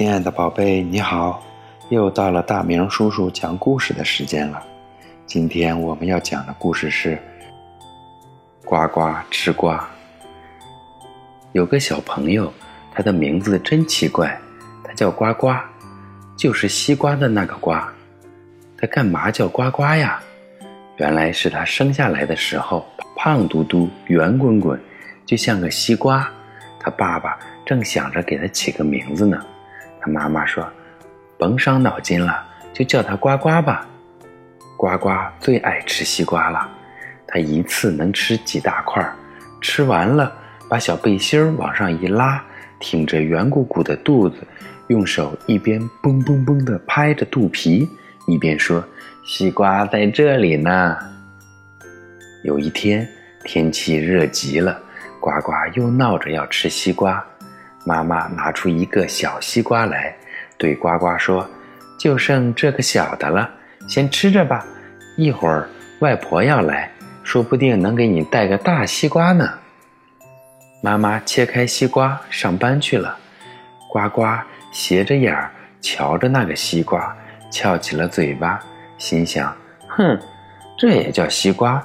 亲爱的宝贝，你好！又到了大明叔叔讲故事的时间了。今天我们要讲的故事是《呱呱吃瓜》。有个小朋友，他的名字真奇怪，他叫呱呱，就是西瓜的那个瓜。他干嘛叫呱呱呀？原来是他生下来的时候胖嘟嘟、圆滚滚，就像个西瓜。他爸爸正想着给他起个名字呢，他妈妈说：“甭伤脑筋了，就叫他呱呱吧。”呱呱最爱吃西瓜了，他一次能吃几大块儿，吃完了把小背心儿往上一拉，挺着圆鼓鼓的肚子，用手一边嘣嘣嘣地拍着肚皮，一边说：“西瓜在这里呢。”有一天天气热极了。呱呱又闹着要吃西瓜，妈妈拿出一个小西瓜来，对呱呱说：“就剩这个小的了，先吃着吧。一会儿外婆要来，说不定能给你带个大西瓜呢。”妈妈切开西瓜上班去了，呱呱斜着眼儿瞧着那个西瓜，翘起了嘴巴，心想：“哼，这也叫西瓜？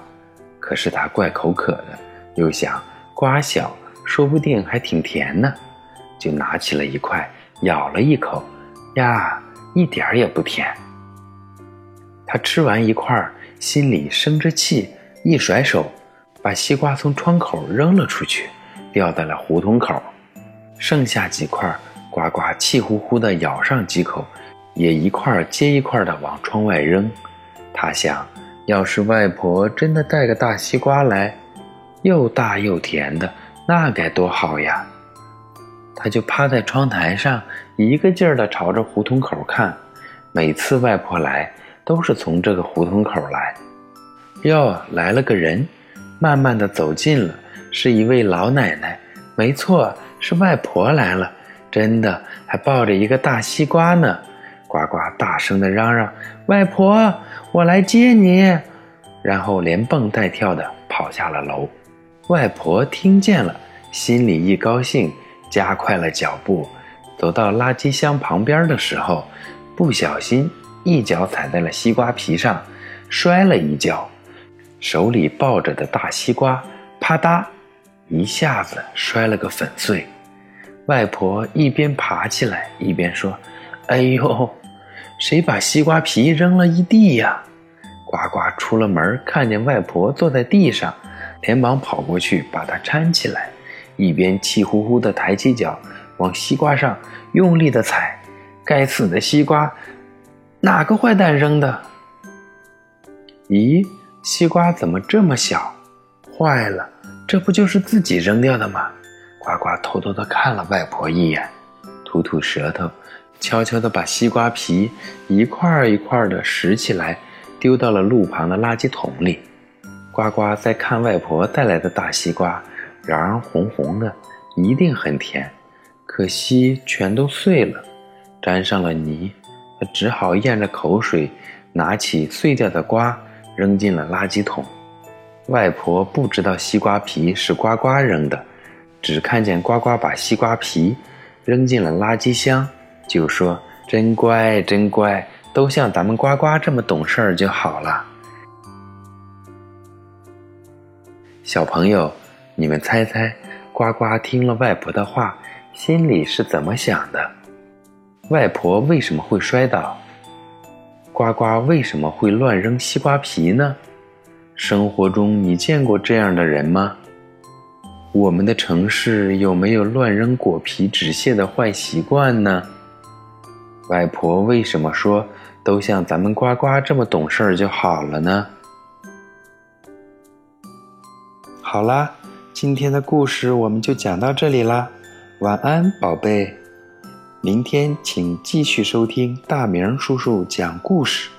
可是他怪口渴的，又想。”瓜小，说不定还挺甜呢，就拿起了一块，咬了一口，呀，一点儿也不甜。他吃完一块，心里生着气，一甩手，把西瓜从窗口扔了出去，掉在了胡同口。剩下几块，呱呱气呼呼地咬上几口，也一块接一块地往窗外扔。他想，要是外婆真的带个大西瓜来。又大又甜的，那该多好呀！他就趴在窗台上，一个劲儿地朝着胡同口看。每次外婆来，都是从这个胡同口来。哟，来了个人，慢慢地走近了，是一位老奶奶。没错，是外婆来了，真的，还抱着一个大西瓜呢。呱呱大声地嚷嚷：“外婆，我来接你！”然后连蹦带跳地跑下了楼。外婆听见了，心里一高兴，加快了脚步，走到垃圾箱旁边的时候，不小心一脚踩在了西瓜皮上，摔了一跤，手里抱着的大西瓜啪嗒，一下子摔了个粉碎。外婆一边爬起来，一边说：“哎呦，谁把西瓜皮扔了一地呀？”呱呱出了门，看见外婆坐在地上。连忙跑过去把它搀起来，一边气呼呼地抬起脚往西瓜上用力地踩。该死的西瓜，哪个坏蛋扔的？咦，西瓜怎么这么小？坏了，这不就是自己扔掉的吗？呱呱偷偷地看了外婆一眼，吐吐舌头，悄悄地把西瓜皮一块儿一块儿地拾起来，丢到了路旁的垃圾桶里。呱呱在看外婆带来的大西瓜，瓤儿红红的，一定很甜。可惜全都碎了，沾上了泥，他只好咽着口水，拿起碎掉的瓜扔进了垃圾桶。外婆不知道西瓜皮是呱呱扔的，只看见呱呱把西瓜皮扔进了垃圾箱，就说：“真乖，真乖，都像咱们呱呱这么懂事儿就好了。”小朋友，你们猜猜，呱呱听了外婆的话，心里是怎么想的？外婆为什么会摔倒？呱呱为什么会乱扔西瓜皮呢？生活中你见过这样的人吗？我们的城市有没有乱扔果皮纸屑的坏习惯呢？外婆为什么说都像咱们呱呱这么懂事儿就好了呢？好啦，今天的故事我们就讲到这里啦，晚安，宝贝。明天请继续收听大明叔叔讲故事。